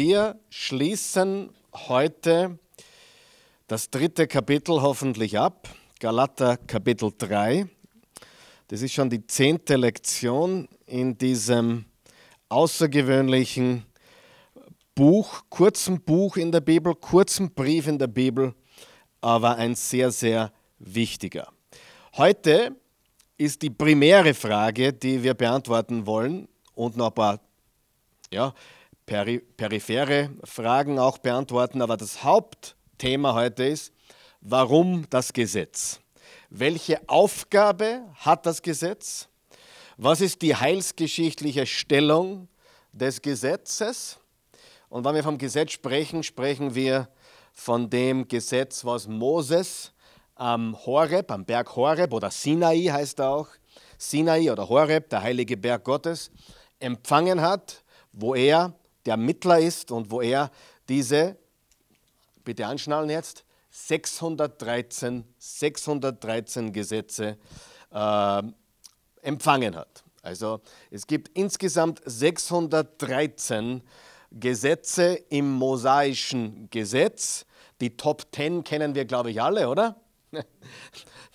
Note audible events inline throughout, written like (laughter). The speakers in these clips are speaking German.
Wir schließen heute das dritte Kapitel hoffentlich ab, Galater Kapitel 3. Das ist schon die zehnte Lektion in diesem außergewöhnlichen Buch, kurzen Buch in der Bibel, kurzen Brief in der Bibel, aber ein sehr, sehr wichtiger. Heute ist die primäre Frage, die wir beantworten wollen und noch ein paar ja, peri periphere Fragen auch beantworten, aber das Hauptthema heute ist, warum das Gesetz? Welche Aufgabe hat das Gesetz? Was ist die heilsgeschichtliche Stellung des Gesetzes? Und wenn wir vom Gesetz sprechen, sprechen wir von dem Gesetz, was Moses am Horeb, am Berg Horeb oder Sinai heißt er auch, Sinai oder Horeb, der heilige Berg Gottes, empfangen hat, wo er der Mittler ist und wo er diese, bitte anschnallen jetzt, 613, 613 Gesetze äh, empfangen hat. Also es gibt insgesamt 613 Gesetze im mosaischen Gesetz. Die Top 10 kennen wir, glaube ich, alle, oder?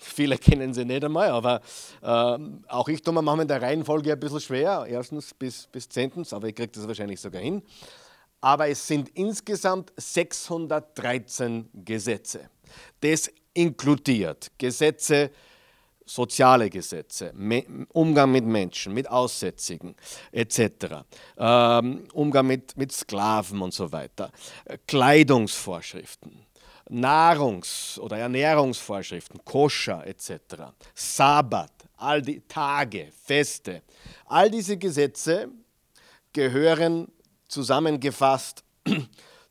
Viele kennen sie nicht einmal, aber äh, auch ich tue mir manchmal in der Reihenfolge ein bisschen schwer, erstens bis, bis zehntens, aber ich kriege das wahrscheinlich sogar hin. Aber es sind insgesamt 613 Gesetze. Das inkludiert Gesetze, soziale Gesetze, Umgang mit Menschen, mit Aussätzigen etc., ähm, Umgang mit, mit Sklaven und so weiter, Kleidungsvorschriften, Nahrungs- oder Ernährungsvorschriften, Koscher etc., Sabbat, all die Tage, Feste, all diese Gesetze gehören zusammengefasst (clears throat)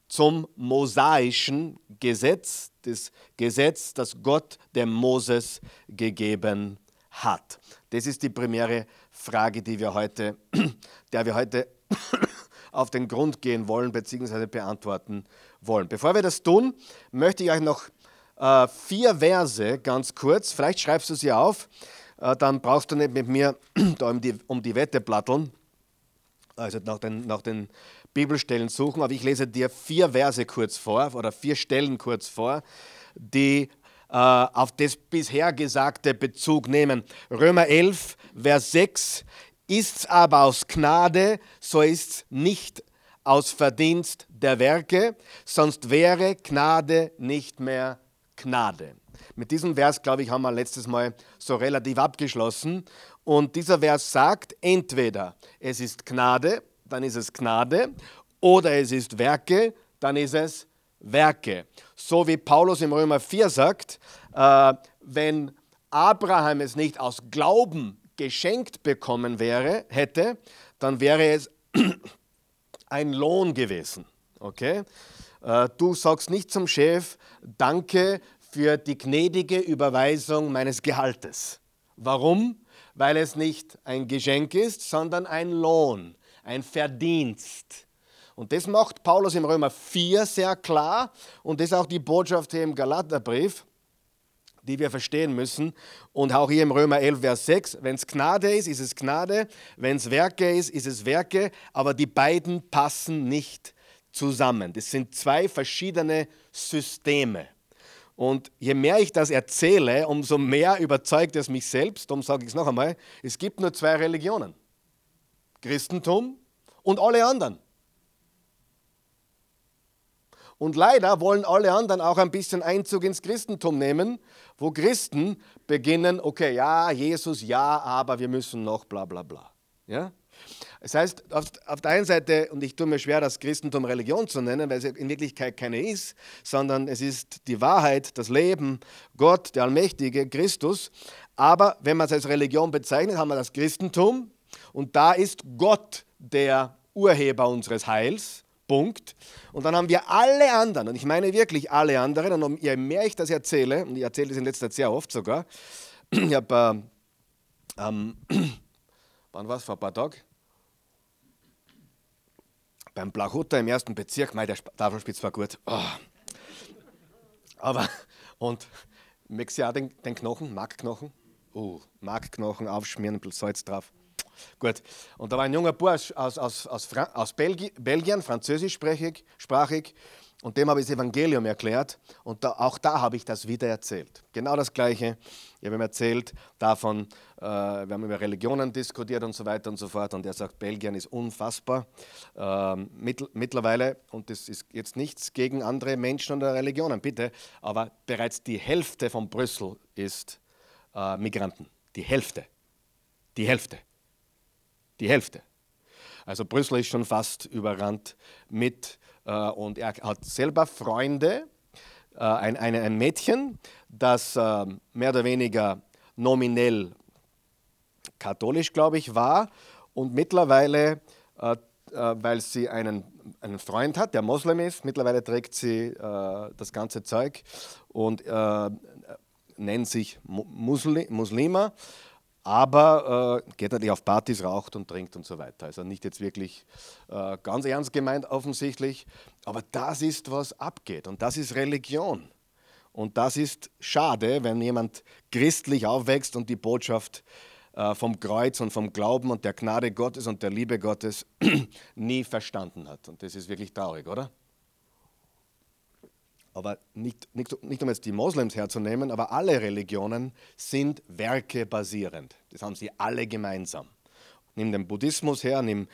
zum mosaischen Gesetz, das Gesetz, das Gott dem Moses gegeben hat. Das ist die primäre Frage, die wir heute, (clears throat) der wir heute (clears throat) auf den Grund gehen wollen bzw. beantworten wollen. Bevor wir das tun, möchte ich euch noch äh, vier Verse ganz kurz, vielleicht schreibst du sie auf, äh, dann brauchst du nicht mit mir (clears throat) da um die, um die Wette platteln, also nach den, nach den Bibelstellen suchen, aber ich lese dir vier Verse kurz vor oder vier Stellen kurz vor, die äh, auf das bisher Gesagte Bezug nehmen. Römer 11, Vers 6, Ist's aber aus Gnade, so ist's nicht aus Verdienst der Werke, sonst wäre Gnade nicht mehr Gnade. Mit diesem Vers, glaube ich, haben wir letztes Mal so relativ abgeschlossen. Und dieser Vers sagt, entweder es ist Gnade, dann ist es Gnade, oder es ist Werke, dann ist es Werke. So wie Paulus im Römer 4 sagt, äh, wenn Abraham es nicht aus Glauben geschenkt bekommen wäre, hätte, dann wäre es (clears throat) ein Lohn gewesen. Okay? Äh, du sagst nicht zum Chef, danke für die gnädige Überweisung meines Gehaltes. Warum? Weil es nicht ein Geschenk ist, sondern ein Lohn, ein Verdienst. Und das macht Paulus im Römer 4 sehr klar und das ist auch die Botschaft hier im Galaterbrief die wir verstehen müssen. Und auch hier im Römer 11, Vers 6, wenn es Gnade ist, ist es Gnade, wenn es Werke ist, ist es Werke, aber die beiden passen nicht zusammen. Das sind zwei verschiedene Systeme. Und je mehr ich das erzähle, umso mehr überzeugt es mich selbst, darum sage ich es noch einmal, es gibt nur zwei Religionen. Christentum und alle anderen. Und leider wollen alle anderen auch ein bisschen Einzug ins Christentum nehmen, wo Christen beginnen, okay, ja, Jesus, ja, aber wir müssen noch bla bla bla. Ja? Das heißt, auf, auf der einen Seite, und ich tue mir schwer, das Christentum Religion zu nennen, weil es in Wirklichkeit keine ist, sondern es ist die Wahrheit, das Leben, Gott, der Allmächtige, Christus. Aber wenn man es als Religion bezeichnet, haben wir das Christentum und da ist Gott der Urheber unseres Heils. Punkt. Und dann haben wir alle anderen, und ich meine wirklich alle anderen, und je mehr ich das erzähle, und ich erzähle das in letzter Zeit sehr oft sogar, (clears throat) ich habe, äh, ähm, (clears throat) wann war es, vor ein paar Tagen, beim Blachhutter im ersten Bezirk, mei, der Tafelspitz war gut. Oh. Aber, und merkst du auch den, den Knochen, Markknochen? Uh, Markknochen aufschmieren, ein bisschen Salz drauf. Gut. Und da war ein junger Bursch aus, aus, aus, aus Belgi Belgien, französischsprachig, sprachig, und dem habe ich das Evangelium erklärt und da, auch da habe ich das wieder erzählt. Genau das Gleiche. Ich habe ihm erzählt davon, äh, wir haben über Religionen diskutiert und so weiter und so fort. Und er sagt, Belgien ist unfassbar äh, mittl mittlerweile. Und das ist jetzt nichts gegen andere Menschen oder Religionen, bitte. Aber bereits die Hälfte von Brüssel ist äh, Migranten. Die Hälfte. Die Hälfte. Die Hälfte. Also Brüssel ist schon fast überrannt mit äh, und er hat selber Freunde, äh, ein, ein, ein Mädchen, das äh, mehr oder weniger nominell katholisch, glaube ich, war. Und mittlerweile, weil sie einen, einen Freund hat, der Moslem ist, mittlerweile trägt sie das ganze Zeug und nennt sich Muslima aber äh, geht natürlich auf Partys, raucht und trinkt und so weiter. Also nicht jetzt wirklich äh, ganz ernst gemeint offensichtlich, aber das ist, was abgeht und das ist Religion. Und das ist schade, wenn jemand christlich aufwächst und die Botschaft äh, vom Kreuz und vom Glauben und der Gnade Gottes und der Liebe Gottes (clears throat) nie verstanden hat. Und das ist wirklich traurig, oder? Aber nicht, nicht, nicht um jetzt die Moslems herzunehmen, aber alle Religionen sind werkebasierend. Das haben sie alle gemeinsam. Nimm den Buddhismus her, nimm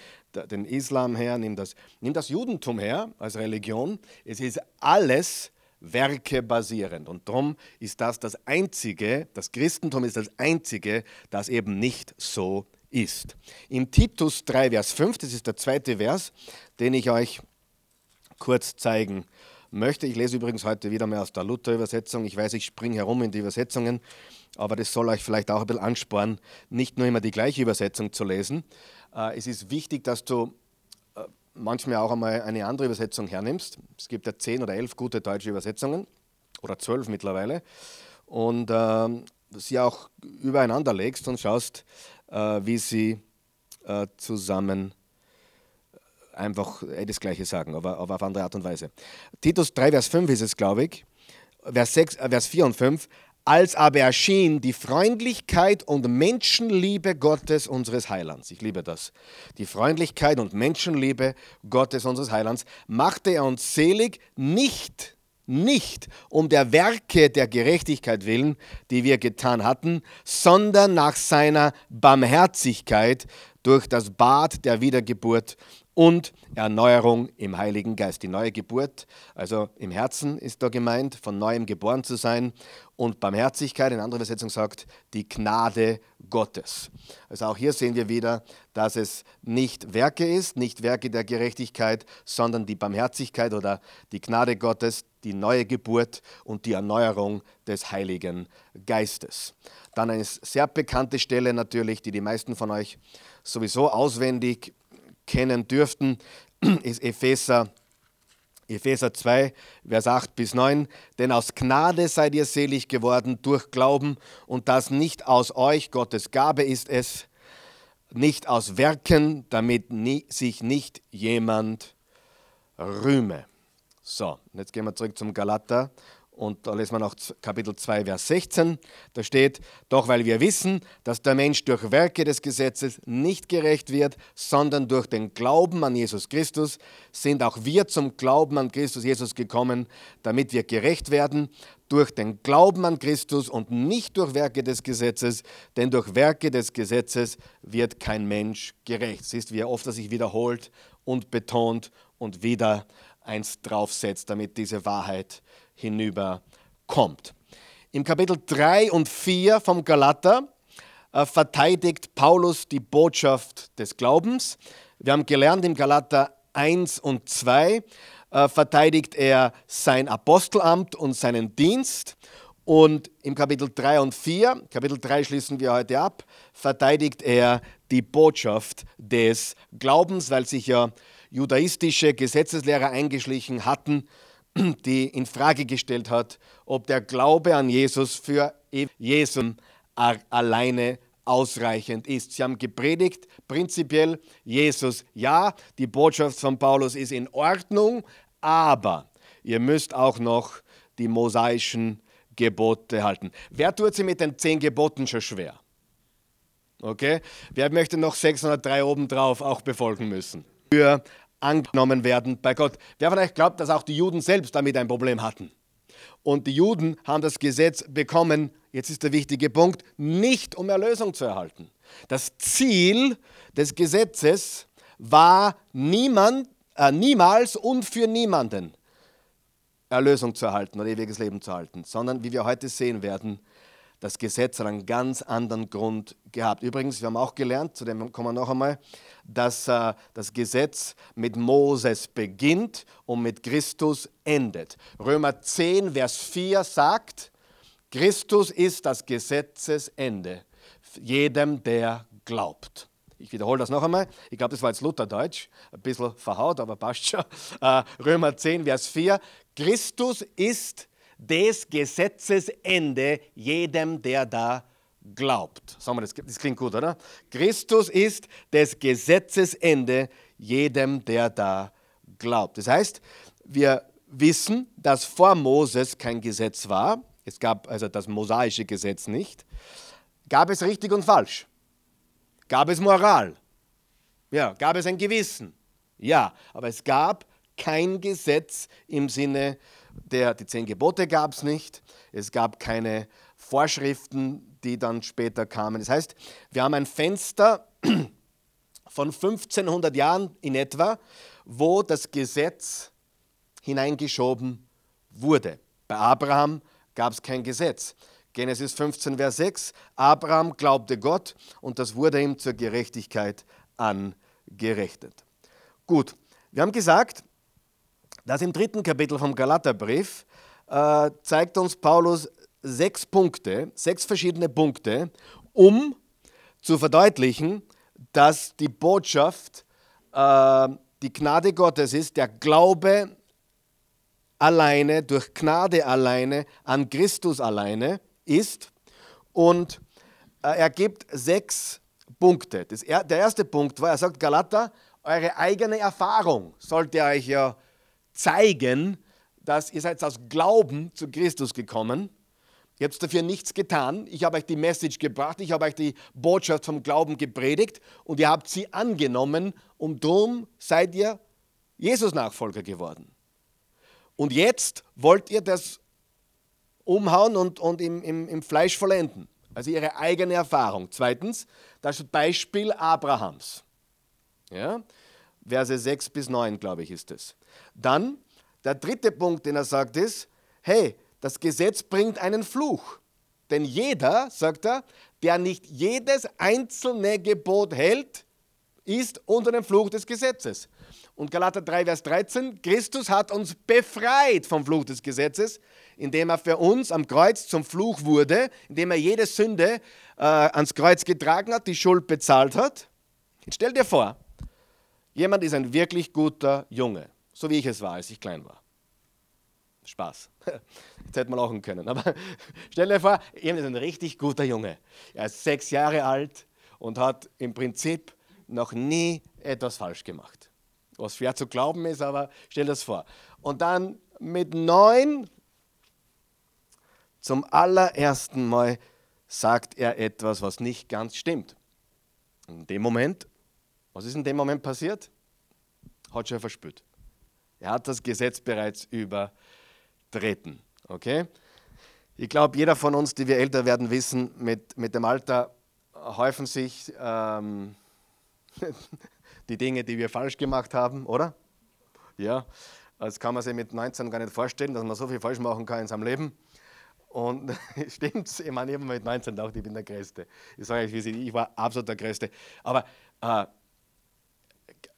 den Islam her, nimm das, nimm das Judentum her als Religion. Es ist alles werkebasierend. Und darum ist das das Einzige, das Christentum ist das Einzige, das eben nicht so ist. Im Titus 3, Vers 5, das ist der zweite Vers, den ich euch kurz zeigen möchte möchte. Ich lese übrigens heute wieder mal aus der Luther-Übersetzung. Ich weiß, ich springe herum in die Übersetzungen, aber das soll euch vielleicht auch ein bisschen anspornen, nicht nur immer die gleiche Übersetzung zu lesen. Äh, es ist wichtig, dass du äh, manchmal auch einmal eine andere Übersetzung hernimmst. Es gibt ja zehn oder elf gute deutsche Übersetzungen oder zwölf mittlerweile und äh, sie auch übereinander legst und schaust, äh, wie sie äh, zusammen einfach äh, das Gleiche sagen, aber, aber auf andere Art und Weise. Titus 3, Vers 5 ist es, glaube ich, Vers, 6, äh, Vers 4 und 5. Als aber erschien die Freundlichkeit und Menschenliebe Gottes unseres Heilands. Ich liebe das. Die Freundlichkeit und Menschenliebe Gottes unseres Heilands machte er uns selig, nicht nicht um der Werke der Gerechtigkeit willen, die wir getan hatten, sondern nach seiner Barmherzigkeit durch das Bad der Wiedergeburt und Erneuerung im Heiligen Geist. Die neue Geburt, also im Herzen ist da gemeint, von neuem geboren zu sein. Und Barmherzigkeit, in anderer Übersetzung sagt, die Gnade Gottes. Also auch hier sehen wir wieder, dass es nicht Werke ist, nicht Werke der Gerechtigkeit, sondern die Barmherzigkeit oder die Gnade Gottes, die neue Geburt und die Erneuerung des Heiligen Geistes. Dann eine sehr bekannte Stelle natürlich, die die meisten von euch sowieso auswendig kennen dürften, (clears throat) ist Epheser, Epheser 2, Vers 8 bis 9. Denn aus Gnade seid ihr selig geworden durch Glauben und das nicht aus euch, Gottes Gabe ist es, nicht aus Werken, damit nie, sich nicht jemand rühme. So, jetzt gehen wir zurück zum Galater und da lesen wir noch Kapitel 2, Vers 16. Da steht, doch weil wir wissen, dass der Mensch durch Werke des Gesetzes nicht gerecht wird, sondern durch den Glauben an Jesus Christus, sind auch wir zum Glauben an Christus Jesus gekommen, damit wir gerecht werden durch den Glauben an Christus und nicht durch Werke des Gesetzes, denn durch Werke des Gesetzes wird kein Mensch gerecht. Siehst, wie oft er sich wiederholt und betont und wieder eins draufsetzt, damit diese Wahrheit hinüberkommt. Im Kapitel 3 und 4 vom Galater äh, verteidigt Paulus die Botschaft des Glaubens. Wir haben gelernt im Galater 1 und 2 äh, verteidigt er sein Apostelamt und seinen Dienst. Und im Kapitel 3 und 4, Kapitel 3 schließen wir heute ab, verteidigt er die Botschaft des Glaubens, weil sich ja judaistische Gesetzeslehrer eingeschlichen hatten, (clears throat) die in Frage gestellt hat, ob der Glaube an Jesus für Jesus alleine ausreichend ist. Sie haben gepredigt, prinzipiell Jesus ja, die Botschaft von Paulus ist in Ordnung, aber ihr müsst auch noch die mosaischen Gebote halten. Wer tut sie mit den zehn Geboten schon schwer? Okay? Wer möchte noch 603 obendrauf auch befolgen müssen? Für angenommen werden bei Gott. Wer von euch glaubt, dass auch die Juden selbst damit ein Problem hatten? Und die Juden haben das Gesetz bekommen, jetzt ist der wichtige Punkt, nicht um Erlösung zu erhalten. Das Ziel des Gesetzes war niemand, äh, niemals und für niemanden Erlösung zu erhalten oder ewiges Leben zu erhalten, sondern wie wir heute sehen werden, das Gesetz hat einen ganz anderen Grund gehabt. Übrigens, wir haben auch gelernt, zu dem kommen wir noch einmal, dass äh, das Gesetz mit Moses beginnt und mit Christus endet. Römer 10, Vers 4 sagt, Christus ist das Gesetzesende jedem, der glaubt. Ich wiederhole das noch einmal. Ich glaube, das war jetzt Lutherdeutsch, ein bisschen verhaut, aber passt schon. Äh, Römer 10, Vers 4. Christus ist des Gesetzes Ende jedem, der da glaubt. Sagen wir das, das klingt gut, oder? Christus ist des Gesetzes Ende jedem, der da glaubt. Das heißt, wir wissen, dass vor Moses kein Gesetz war. Es gab also das mosaische Gesetz nicht. Gab es richtig und falsch? Gab es Moral? Ja. Gab es ein Gewissen? Ja. Aber es gab kein Gesetz im Sinne der, die zehn Gebote gab es nicht, es gab keine Vorschriften, die dann später kamen. Das heißt, wir haben ein Fenster (clears throat) von 1500 Jahren in etwa, wo das Gesetz hineingeschoben wurde. Bei Abraham gab es kein Gesetz. Genesis 15, Vers 6, Abraham glaubte Gott und das wurde ihm zur Gerechtigkeit angerechnet. Gut, wir haben gesagt, das im dritten Kapitel vom Galaterbrief äh, zeigt uns Paulus sechs Punkte, sechs verschiedene Punkte, um zu verdeutlichen, dass die Botschaft äh, die Gnade Gottes ist, der Glaube alleine, durch Gnade alleine, an Christus alleine ist. Und äh, er gibt sechs Punkte. Das, der erste Punkt war, er sagt, Galater, eure eigene Erfahrung sollte euch ja zeigen, dass ihr seid aus Glauben zu Christus gekommen. Ihr habt dafür nichts getan. Ich habe euch die Message gebracht, ich habe euch die Botschaft vom Glauben gepredigt und ihr habt sie angenommen und darum seid ihr Jesus-Nachfolger geworden. Und jetzt wollt ihr das umhauen und, und im, im, im Fleisch vollenden. Also ihre eigene Erfahrung. Zweitens, das Beispiel Abrahams. Ja? Verse 6 bis 9, glaube ich, ist es. Dann der dritte Punkt, den er sagt, ist, hey, das Gesetz bringt einen Fluch. Denn jeder, sagt er, der nicht jedes einzelne Gebot hält, ist unter dem Fluch des Gesetzes. Und Galater 3, Vers 13, Christus hat uns befreit vom Fluch des Gesetzes, indem er für uns am Kreuz zum Fluch wurde, indem er jede Sünde äh, ans Kreuz getragen hat, die Schuld bezahlt hat. Jetzt stell dir vor, jemand ist ein wirklich guter Junge so wie ich es war, als ich klein war. Spaß. (laughs) Jetzt hätte man lachen können. Aber (laughs) stell dir vor, jemand ist ein richtig guter Junge. Er ist sechs Jahre alt und hat im Prinzip noch nie etwas falsch gemacht. Was schwer zu glauben ist, aber stell dir das vor. Und dann mit neun zum allerersten Mal sagt er etwas, was nicht ganz stimmt. In dem Moment, was ist in dem Moment passiert? Hat schon verspürt. Er hat das Gesetz bereits übertreten. Okay? Ich glaube, jeder von uns, die wir älter werden, wissen, mit, mit dem Alter häufen sich ähm, (laughs) die Dinge, die wir falsch gemacht haben, oder? Ja, das kann man sich mit 19 gar nicht vorstellen, dass man so viel falsch machen kann in seinem Leben. Und (laughs) stimmt's, ich meine, ich habe mit 19 gedacht, ich bin der Größte. Ich sage euch, ich war absolut der Größte. Aber äh,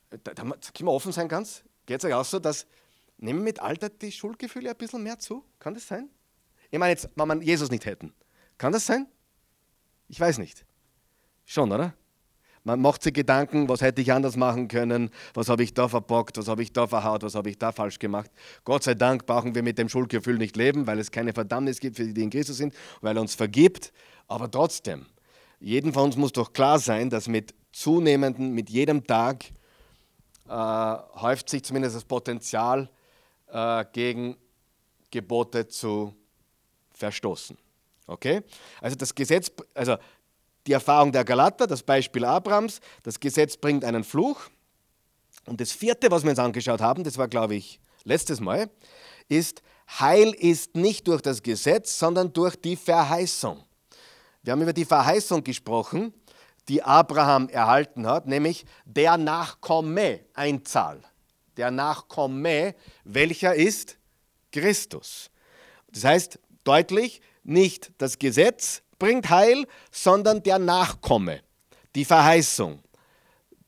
da, da können wir offen sein ganz. Geht es euch auch so, dass nehmen mit Alter die Schuldgefühle ein bisschen mehr zu? Kann das sein? Ich meine jetzt, wenn man Jesus nicht hätten. Kann das sein? Ich weiß nicht. Schon, oder? Man macht sich Gedanken, was hätte ich anders machen können, was habe ich da verbockt, was habe ich da verhaut, was habe ich da falsch gemacht. Gott sei Dank brauchen wir mit dem Schuldgefühl nicht leben, weil es keine Verdammnis gibt für die, die in Christus sind, weil er uns vergibt. Aber trotzdem, jedem von uns muss doch klar sein, dass mit zunehmenden, mit jedem Tag äh, häuft sich zumindest das Potenzial, äh, gegen Gebote zu verstoßen. Okay? Also das Gesetz, also die Erfahrung der Galater, das Beispiel Abrahams, das Gesetz bringt einen Fluch. Und das vierte, was wir uns angeschaut haben, das war, glaube ich, letztes Mal, ist, Heil ist nicht durch das Gesetz, sondern durch die Verheißung. Wir haben über die Verheißung gesprochen, die Abraham erhalten hat, nämlich der Nachkomme, Einzahl. Der Nachkomme, welcher ist Christus. Das heißt deutlich, nicht das Gesetz bringt Heil, sondern der Nachkomme, die Verheißung.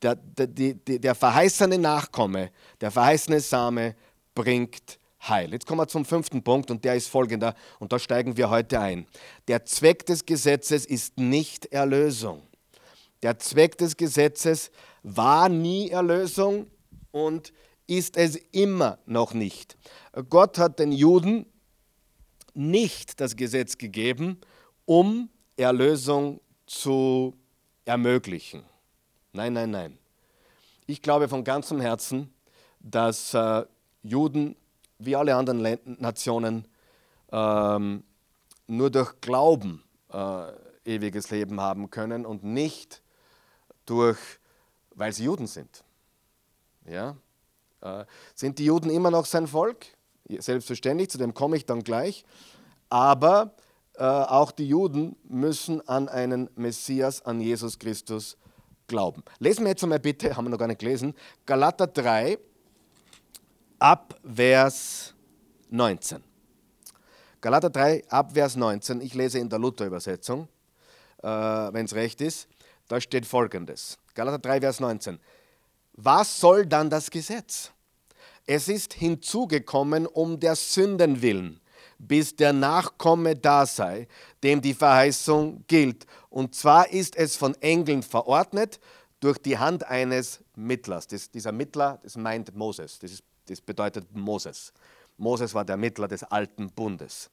Der, der, der, der verheißene Nachkomme, der verheißene Same bringt Heil. Jetzt kommen wir zum fünften Punkt und der ist folgender und da steigen wir heute ein. Der Zweck des Gesetzes ist nicht Erlösung. Der Zweck des Gesetzes war nie Erlösung und ist es immer noch nicht. Gott hat den Juden nicht das Gesetz gegeben, um Erlösung zu ermöglichen. Nein, nein, nein. Ich glaube von ganzem Herzen, dass äh, Juden wie alle anderen Nationen ähm, nur durch Glauben äh, ewiges Leben haben können und nicht durch, weil sie Juden sind. Ja? Äh, sind die Juden immer noch sein Volk? Selbstverständlich, zu dem komme ich dann gleich. Aber äh, auch die Juden müssen an einen Messias, an Jesus Christus glauben. Lesen wir jetzt einmal bitte, haben wir noch gar nicht gelesen, Galater 3 ab Vers 19. Galater 3 ab Vers 19, ich lese in der Luther-Übersetzung, äh, wenn es recht ist, da steht folgendes. Galater 3, Vers 19. Was soll dann das Gesetz? Es ist hinzugekommen um der Sünden willen, bis der Nachkomme da sei, dem die Verheißung gilt. Und zwar ist es von Engeln verordnet durch die Hand eines Mittlers. Das, dieser Mittler, das meint Moses, das, ist, das bedeutet Moses. Moses war der Mittler des alten Bundes.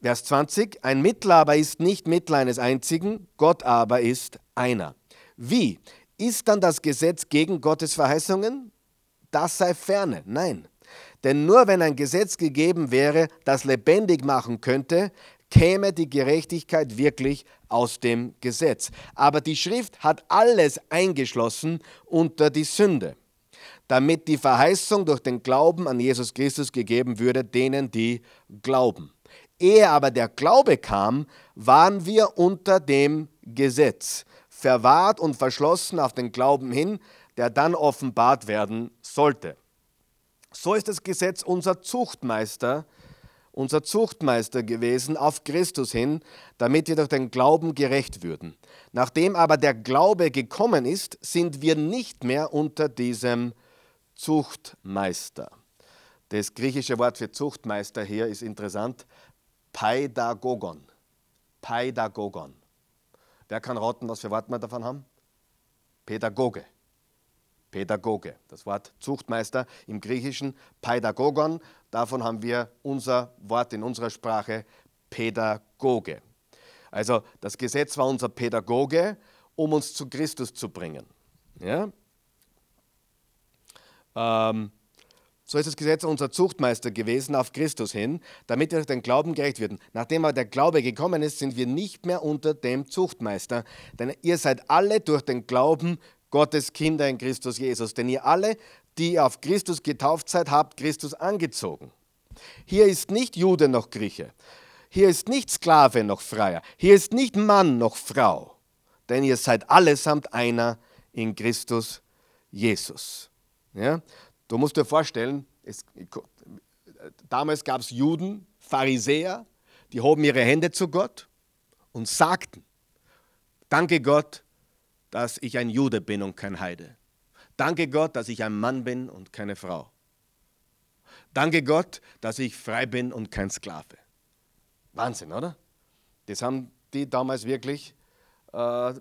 Vers 20, ein Mittler aber ist nicht Mittler eines einzigen, Gott aber ist einer. Wie? Ist dann das Gesetz gegen Gottes Verheißungen? Das sei ferne. Nein. Denn nur wenn ein Gesetz gegeben wäre, das lebendig machen könnte, käme die Gerechtigkeit wirklich aus dem Gesetz. Aber die Schrift hat alles eingeschlossen unter die Sünde, damit die Verheißung durch den Glauben an Jesus Christus gegeben würde, denen die glauben. Ehe aber der Glaube kam, waren wir unter dem Gesetz, verwahrt und verschlossen auf den Glauben hin, der dann offenbart werden sollte. So ist das Gesetz unser Zuchtmeister, unser Zuchtmeister gewesen auf Christus hin, damit wir durch den Glauben gerecht würden. Nachdem aber der Glaube gekommen ist, sind wir nicht mehr unter diesem Zuchtmeister. Das griechische Wort für Zuchtmeister hier ist interessant. Pädagogon. Pädagogon. Wer kann raten, was für Wort wir davon haben? Pädagoge. Pädagoge. Das Wort Zuchtmeister im Griechischen Pädagogon. Davon haben wir unser Wort in unserer Sprache Pädagoge. Also das Gesetz war unser Pädagoge, um uns zu Christus zu bringen. Ja? Ähm, so ist das Gesetz unser Zuchtmeister gewesen auf Christus hin, damit wir den Glauben gerecht werden. Nachdem aber der Glaube gekommen ist, sind wir nicht mehr unter dem Zuchtmeister. Denn ihr seid alle durch den Glauben Gottes Kinder in Christus Jesus. Denn ihr alle, die auf Christus getauft seid, habt Christus angezogen. Hier ist nicht Jude noch Grieche. Hier ist nicht Sklave noch Freier. Hier ist nicht Mann noch Frau. Denn ihr seid allesamt einer in Christus Jesus. Ja? Du musst dir vorstellen, es, damals gab es Juden, Pharisäer, die hoben ihre Hände zu Gott und sagten, danke Gott, dass ich ein Jude bin und kein Heide. Danke Gott, dass ich ein Mann bin und keine Frau. Danke Gott, dass ich frei bin und kein Sklave. Wahnsinn, oder? Das haben die damals wirklich äh,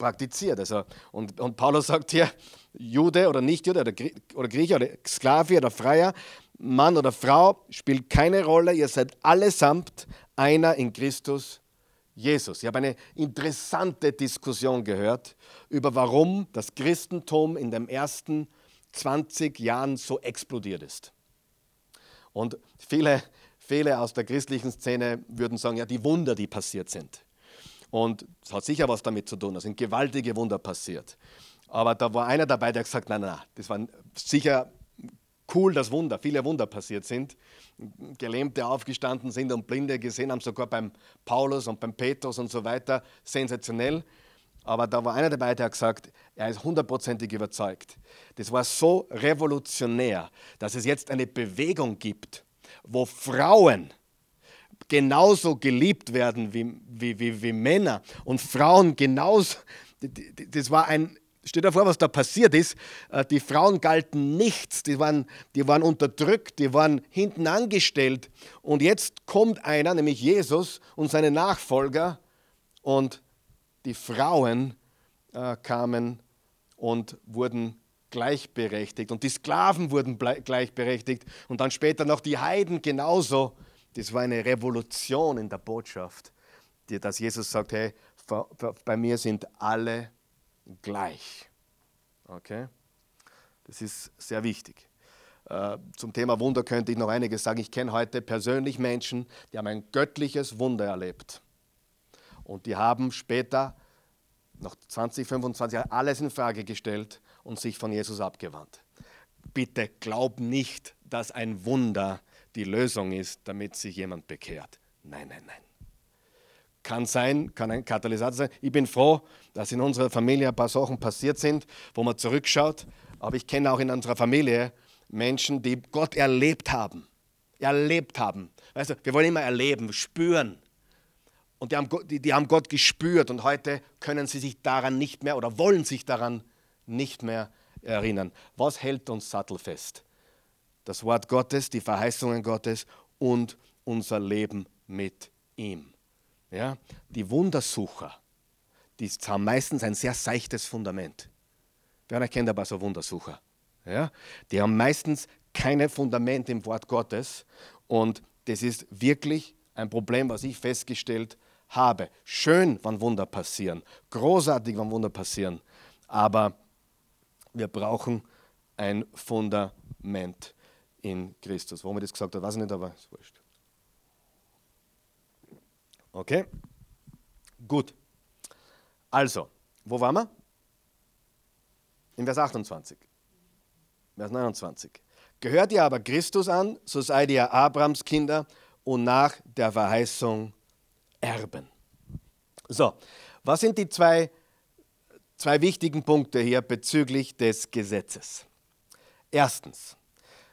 praktiziert. Also, und, und Paulus sagt hier, Jude oder Nicht-Jude oder, oder Grieche oder Sklave oder Freier, Mann oder Frau, spielt keine Rolle. Ihr seid allesamt einer in Christus Jesus. Ich habe eine interessante Diskussion gehört über warum das Christentum in den ersten 20 Jahren so explodiert ist. Und viele, viele aus der christlichen Szene würden sagen, ja, die Wunder, die passiert sind. Und es hat sicher was damit zu tun. Da sind gewaltige Wunder passiert. Aber da war einer dabei, der gesagt hat, nein, nein, das war sicher cool, dass Wunder, viele Wunder passiert sind. Gelähmte aufgestanden sind und Blinde gesehen haben, sogar beim Paulus und beim Petrus und so weiter. Sensationell. Aber da war einer dabei, der hat gesagt, er ist hundertprozentig überzeugt. Das war so revolutionär, dass es jetzt eine Bewegung gibt, wo Frauen genauso geliebt werden wie, wie, wie, wie Männer und Frauen genauso. Das war ein, Stell dir vor, was da passiert ist. Äh, die Frauen galten nichts, die waren, die waren unterdrückt, die waren hinten angestellt. Und jetzt kommt einer, nämlich Jesus und seine Nachfolger, und die Frauen äh, kamen und wurden gleichberechtigt. Und die Sklaven wurden gleichberechtigt. Und dann später noch die Heiden genauso. Das war eine Revolution in der Botschaft, dass Jesus sagt, hey, bei mir sind alle gleich. Okay? Das ist sehr wichtig. Äh, zum Thema Wunder könnte ich noch einiges sagen. Ich kenne heute persönlich Menschen, die haben ein göttliches Wunder erlebt. Und die haben später, nach 20, 25 Jahren, alles in Frage gestellt und sich von Jesus abgewandt. Bitte glaub nicht, dass ein Wunder die Lösung ist, damit sich jemand bekehrt. Nein, nein, nein. Kann sein, kann ein Katalysator sein. Ich bin froh, dass in unserer Familie ein paar Sachen passiert sind, wo man zurückschaut. Aber ich kenne auch in unserer Familie Menschen, die Gott erlebt haben. Erlebt haben. Weißt du, wir wollen immer erleben, spüren. Und die haben, die, die haben Gott gespürt und heute können sie sich daran nicht mehr oder wollen sich daran nicht mehr erinnern. Was hält uns sattelfest? Das Wort Gottes, die Verheißungen Gottes und unser Leben mit ihm. Ja? Die Wundersucher, die haben meistens ein sehr seichtes Fundament. Wer kennt aber so Wundersucher? Ja? Die haben meistens keine Fundament im Wort Gottes und das ist wirklich ein Problem, was ich festgestellt habe. Schön, wenn Wunder passieren, großartig, wenn Wunder passieren, aber wir brauchen ein Fundament in Christus. Wo man das gesagt hat, weiß ich nicht, aber ist wurscht. Okay? Gut. Also, wo waren wir? In Vers 28. Vers 29. Gehört ihr aber Christus an, so seid ihr Abrahams Kinder und nach der Verheißung Erben. So, was sind die zwei, zwei wichtigen Punkte hier bezüglich des Gesetzes? Erstens,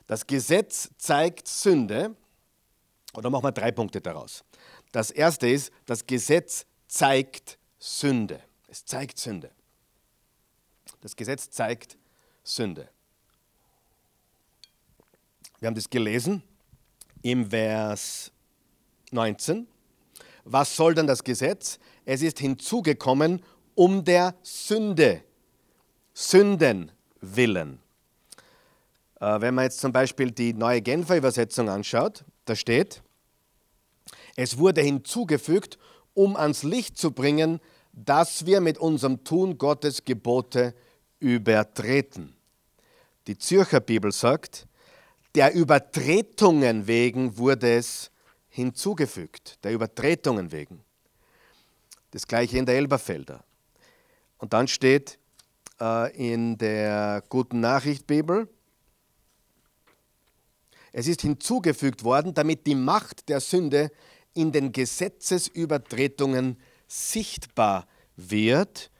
das Gesetz zeigt Sünde, oder machen wir drei Punkte daraus. Das erste ist, das Gesetz zeigt Sünde. Es zeigt Sünde. Das Gesetz zeigt Sünde. Wir haben das gelesen im Vers 19. Was soll denn das Gesetz? Es ist hinzugekommen um der Sünde, Sünden willen. Äh, wenn man jetzt zum Beispiel die neue Genfer Übersetzung anschaut, da steht, es wurde hinzugefügt, um ans Licht zu bringen, dass wir mit unserem Tun Gottes Gebote übertreten. Die Zürcher Bibel sagt, der Übertretungen wegen wurde es hinzugefügt, der Übertretungen wegen. Das gleiche in der Elberfelder. Und dann steht äh, in der Guten Nachricht Bibel, es ist hinzugefügt worden, damit die Macht der Sünde in den Gesetzesübertretungen sichtbar wird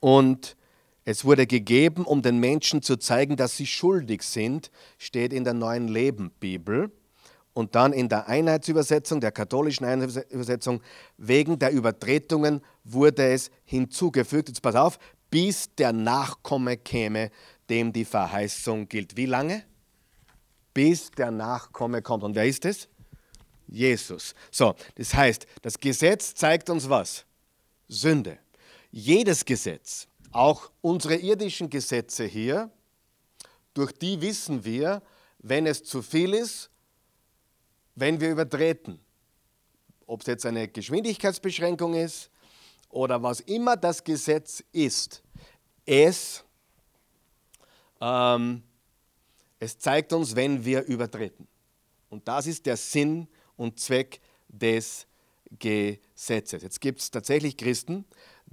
und es wurde gegeben, um den Menschen zu zeigen, dass sie schuldig sind, steht in der neuen Leben Bibel. Und dann in der Einheitsübersetzung, der katholischen Einheitsübersetzung, wegen der Übertretungen wurde es hinzugefügt. Jetzt pass auf, bis der Nachkomme käme, dem die Verheißung gilt. Wie lange? Bis der Nachkomme kommt. Und wer ist es? Jesus. So, das heißt, das Gesetz zeigt uns was? Sünde. Jedes Gesetz, auch unsere irdischen Gesetze hier, durch die wissen wir, wenn es zu viel ist, wenn wir übertreten. Ob es jetzt eine Geschwindigkeitsbeschränkung ist oder was immer das Gesetz ist, es, ähm, es zeigt uns, wenn wir übertreten. Und das ist der Sinn und Zweck des Gesetzes. Jetzt gibt es tatsächlich Christen,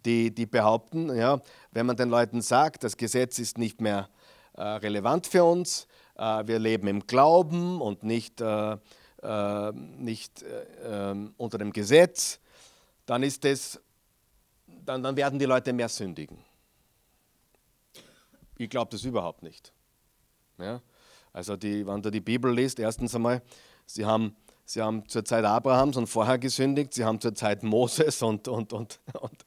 die, die behaupten, ja, wenn man den Leuten sagt, das Gesetz ist nicht mehr äh, relevant für uns, äh, wir leben im Glauben und nicht, äh, äh nicht äh, ähm, unter dem Gesetz, dann, ist das, dann, dann werden die Leute mehr sündigen. Ich glaube das überhaupt nicht. Ja? Also die, wenn du die Bibel liest, erstens einmal, sie haben, sie haben zur Zeit Abrahams und vorher gesündigt, sie haben zur Zeit Moses und, und, und, und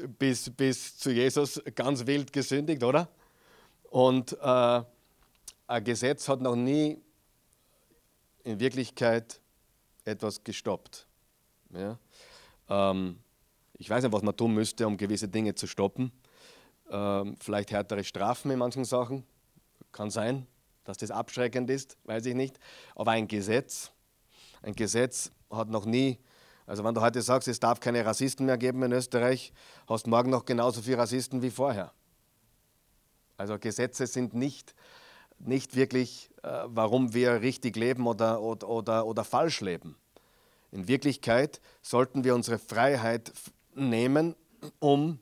(laughs) bis, bis zu Jesus ganz wild gesündigt, oder? Und äh, ein Gesetz hat noch nie in Wirklichkeit etwas gestoppt. Ja? Ähm, ich weiß nicht, was man tun müsste, um gewisse Dinge zu stoppen. Ähm, vielleicht härtere Strafen in manchen Sachen, kann sein, dass das abschreckend ist, weiß ich nicht. Aber ein Gesetz, ein Gesetz hat noch nie, also wenn du heute sagst, es darf keine Rassisten mehr geben in Österreich, hast morgen noch genauso viele Rassisten wie vorher. Also Gesetze sind nicht, nicht wirklich, äh, warum wir richtig leben oder, oder, oder, oder falsch leben. In Wirklichkeit sollten wir unsere Freiheit nehmen, um,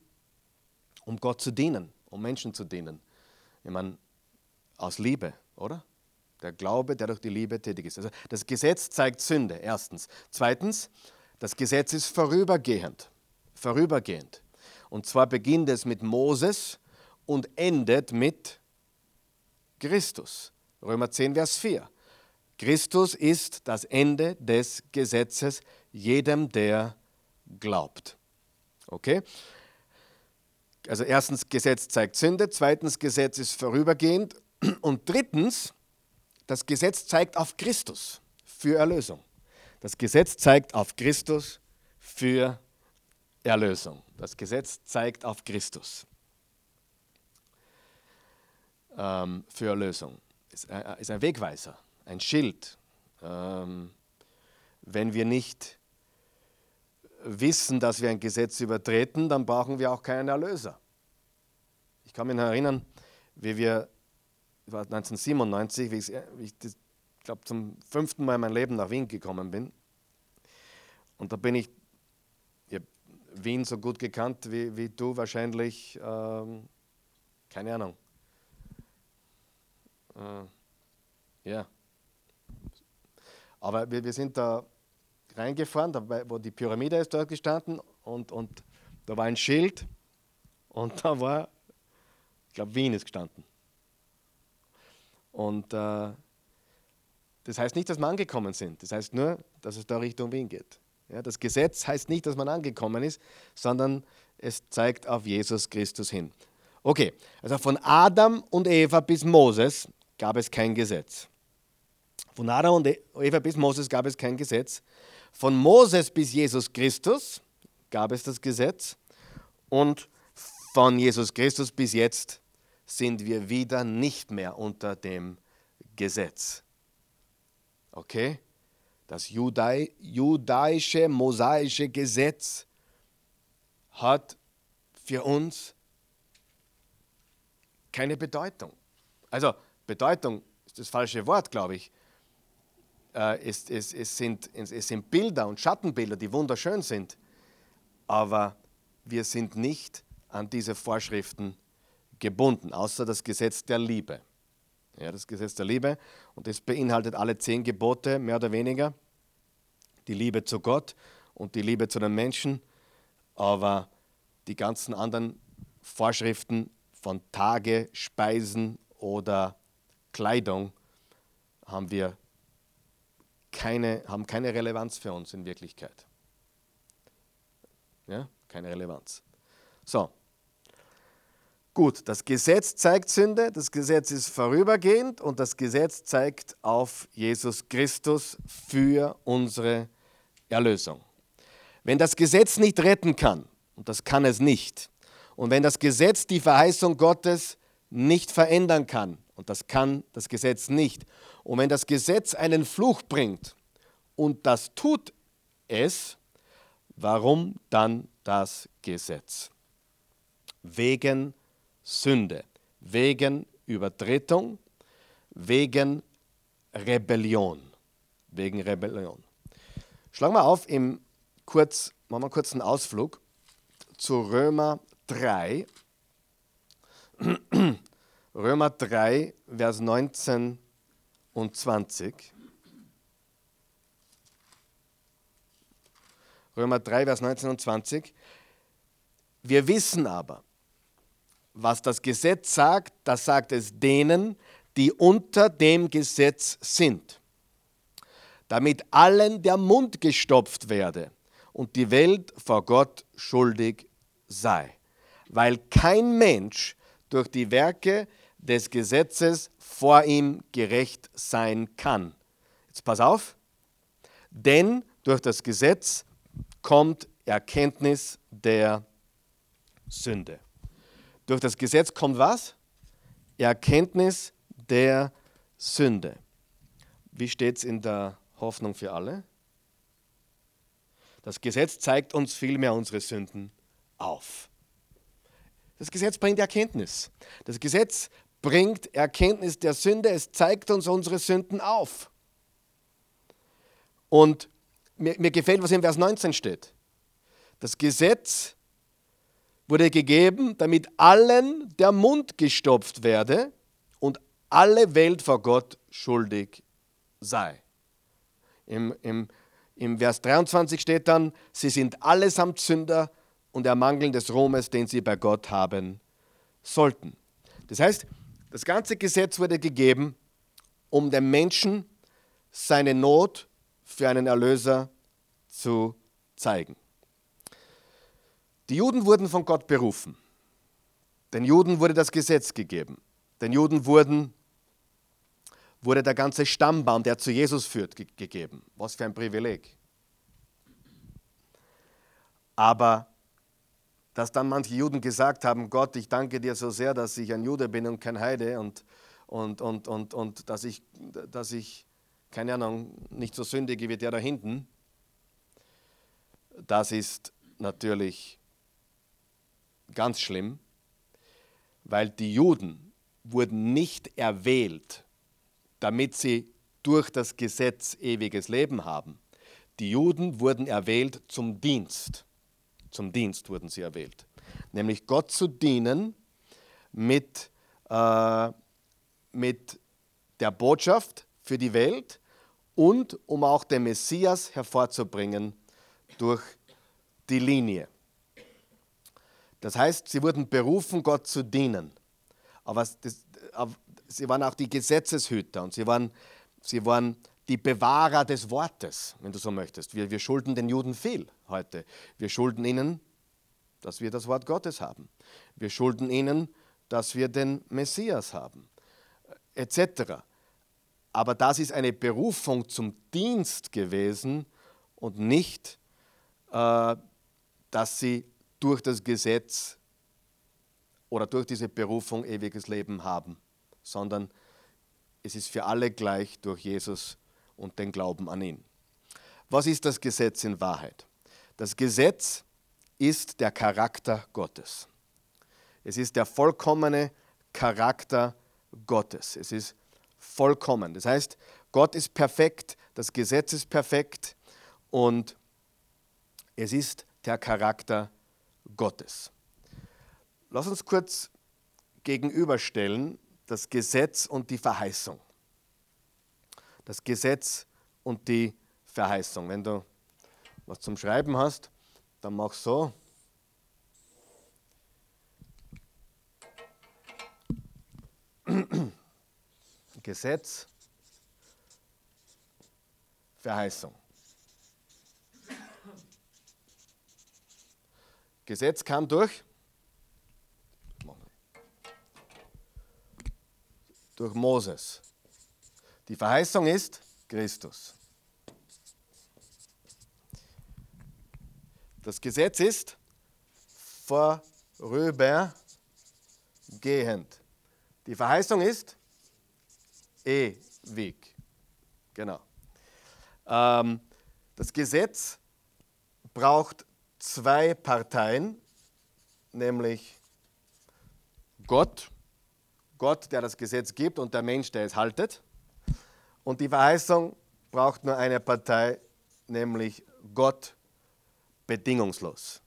um Gott zu dienen, um Menschen zu dienen. Ich meine, aus Liebe, oder? Der Glaube, der durch die Liebe tätig ist. Also das Gesetz zeigt Sünde, erstens. Zweitens, das Gesetz ist vorübergehend. Vorübergehend. Und zwar beginnt es mit Moses und endet mit Christus. Römer 10, Vers 4. Christus ist das Ende des Gesetzes jedem, der glaubt. Okay? Also erstens, Gesetz zeigt Sünde, zweitens, Gesetz ist vorübergehend und drittens, das Gesetz zeigt auf Christus für Erlösung. Das Gesetz zeigt auf Christus für Erlösung. Das Gesetz zeigt auf Christus ähm, für Erlösung. Ist, äh, ist ein Wegweiser, ein Schild. Ähm, wenn wir nicht wissen, dass wir ein Gesetz übertreten, dann brauchen wir auch keinen Erlöser. Ich kann mich erinnern, wie wir war 1997, wie ich, ich das, glaube zum fünften Mal in meinem Leben nach Wien gekommen bin. Und da bin ich, ich Wien so gut gekannt wie, wie du wahrscheinlich, ähm, keine Ahnung. Äh, ja. Aber wir, wir sind da reingefahren, da, wo die Pyramide ist dort gestanden und, und da war ein Schild und (laughs) da war, ich glaube, Wien ist gestanden. Und äh, das heißt nicht, dass wir angekommen sind. Das heißt nur, dass es da Richtung Wien geht. Ja, das Gesetz heißt nicht, dass man angekommen ist, sondern es zeigt auf Jesus Christus hin. Okay, also von Adam und Eva bis Moses gab es kein Gesetz. Von Adam und Eva bis Moses gab es kein Gesetz. Von Moses bis Jesus Christus gab es das Gesetz. Und von Jesus Christus bis jetzt sind wir wieder nicht mehr unter dem Gesetz. Okay? Das Judai, judaische, mosaische Gesetz hat für uns keine Bedeutung. Also Bedeutung ist das falsche Wort, glaube ich. Äh, es, es, es, sind, es sind Bilder und Schattenbilder, die wunderschön sind, aber wir sind nicht an diese Vorschriften gebunden, außer das Gesetz der Liebe. Ja, das Gesetz der Liebe und das beinhaltet alle zehn Gebote, mehr oder weniger. Die Liebe zu Gott und die Liebe zu den Menschen, aber die ganzen anderen Vorschriften von Tage, Speisen oder Kleidung haben wir keine, haben keine Relevanz für uns in Wirklichkeit. Ja, keine Relevanz. So, Gut, das Gesetz zeigt Sünde, das Gesetz ist vorübergehend und das Gesetz zeigt auf Jesus Christus für unsere Erlösung. Wenn das Gesetz nicht retten kann, und das kann es nicht, und wenn das Gesetz die Verheißung Gottes nicht verändern kann, und das kann das Gesetz nicht, und wenn das Gesetz einen Fluch bringt, und das tut es, warum dann das Gesetz? Wegen Sünde, wegen Übertretung, wegen Rebellion. Wegen Rebellion. Schlagen wir auf im kurz, machen wir kurz einen Ausflug zu Römer 3. (clears throat) Römer 3, Vers 19 und 20. Römer 3, Vers 19 und 20. Wir wissen aber, was das Gesetz sagt, das sagt es denen, die unter dem Gesetz sind, damit allen der Mund gestopft werde und die Welt vor Gott schuldig sei, weil kein Mensch durch die Werke des Gesetzes vor ihm gerecht sein kann. Jetzt pass auf, denn durch das Gesetz kommt Erkenntnis der Sünde. Durch das Gesetz kommt was? Erkenntnis der Sünde. Wie steht es in der Hoffnung für alle? Das Gesetz zeigt uns vielmehr unsere Sünden auf. Das Gesetz bringt Erkenntnis. Das Gesetz bringt Erkenntnis der Sünde. Es zeigt uns unsere Sünden auf. Und mir, mir gefällt, was im Vers 19 steht. Das Gesetz wurde gegeben, damit allen der Mund gestopft werde und alle Welt vor Gott schuldig sei. Im, im, Im Vers 23 steht dann, sie sind allesamt Sünder und ermangeln des Ruhmes, den sie bei Gott haben sollten. Das heißt, das ganze Gesetz wurde gegeben, um dem Menschen seine Not für einen Erlöser zu zeigen. Die Juden wurden von Gott berufen. Den Juden wurde das Gesetz gegeben. Den Juden wurden, wurde der ganze Stammbaum, der zu Jesus führt, ge gegeben. Was für ein Privileg. Aber dass dann manche Juden gesagt haben, Gott, ich danke dir so sehr, dass ich ein Jude bin und kein Heide und, und, und, und, und dass, ich, dass ich, keine Ahnung, nicht so sündige wie der da hinten, das ist natürlich ganz schlimm, weil die Juden wurden nicht erwählt, damit sie durch das Gesetz ewiges Leben haben. Die Juden wurden erwählt zum Dienst. Zum Dienst wurden sie erwählt. Nämlich Gott zu dienen mit, äh, mit der Botschaft für die Welt und um auch den Messias hervorzubringen durch die Linie. Das heißt, sie wurden berufen, Gott zu dienen. Aber das, sie waren auch die Gesetzeshüter und sie waren, sie waren die Bewahrer des Wortes, wenn du so möchtest. Wir, wir schulden den Juden viel heute. Wir schulden ihnen, dass wir das Wort Gottes haben. Wir schulden ihnen, dass wir den Messias haben, etc. Aber das ist eine Berufung zum Dienst gewesen und nicht, äh, dass sie durch das Gesetz oder durch diese Berufung ewiges Leben haben, sondern es ist für alle gleich durch Jesus und den Glauben an ihn. Was ist das Gesetz in Wahrheit? Das Gesetz ist der Charakter Gottes. Es ist der vollkommene Charakter Gottes. Es ist vollkommen. Das heißt, Gott ist perfekt, das Gesetz ist perfekt und es ist der Charakter Gottes. Lass uns kurz gegenüberstellen das Gesetz und die Verheißung. Das Gesetz und die Verheißung. Wenn du was zum Schreiben hast, dann mach so. (clears throat) Gesetz, Verheißung. Gesetz kam durch durch Moses. Die Verheißung ist Christus. Das Gesetz ist vorübergehend. Die Verheißung ist ewig. Genau. Ähm, das Gesetz braucht zwei Parteien, nämlich Gott, Gott, der das Gesetz gibt und der Mensch, der es haltet. Und die Verheißung braucht nur eine Partei, nämlich Gott bedingungslos.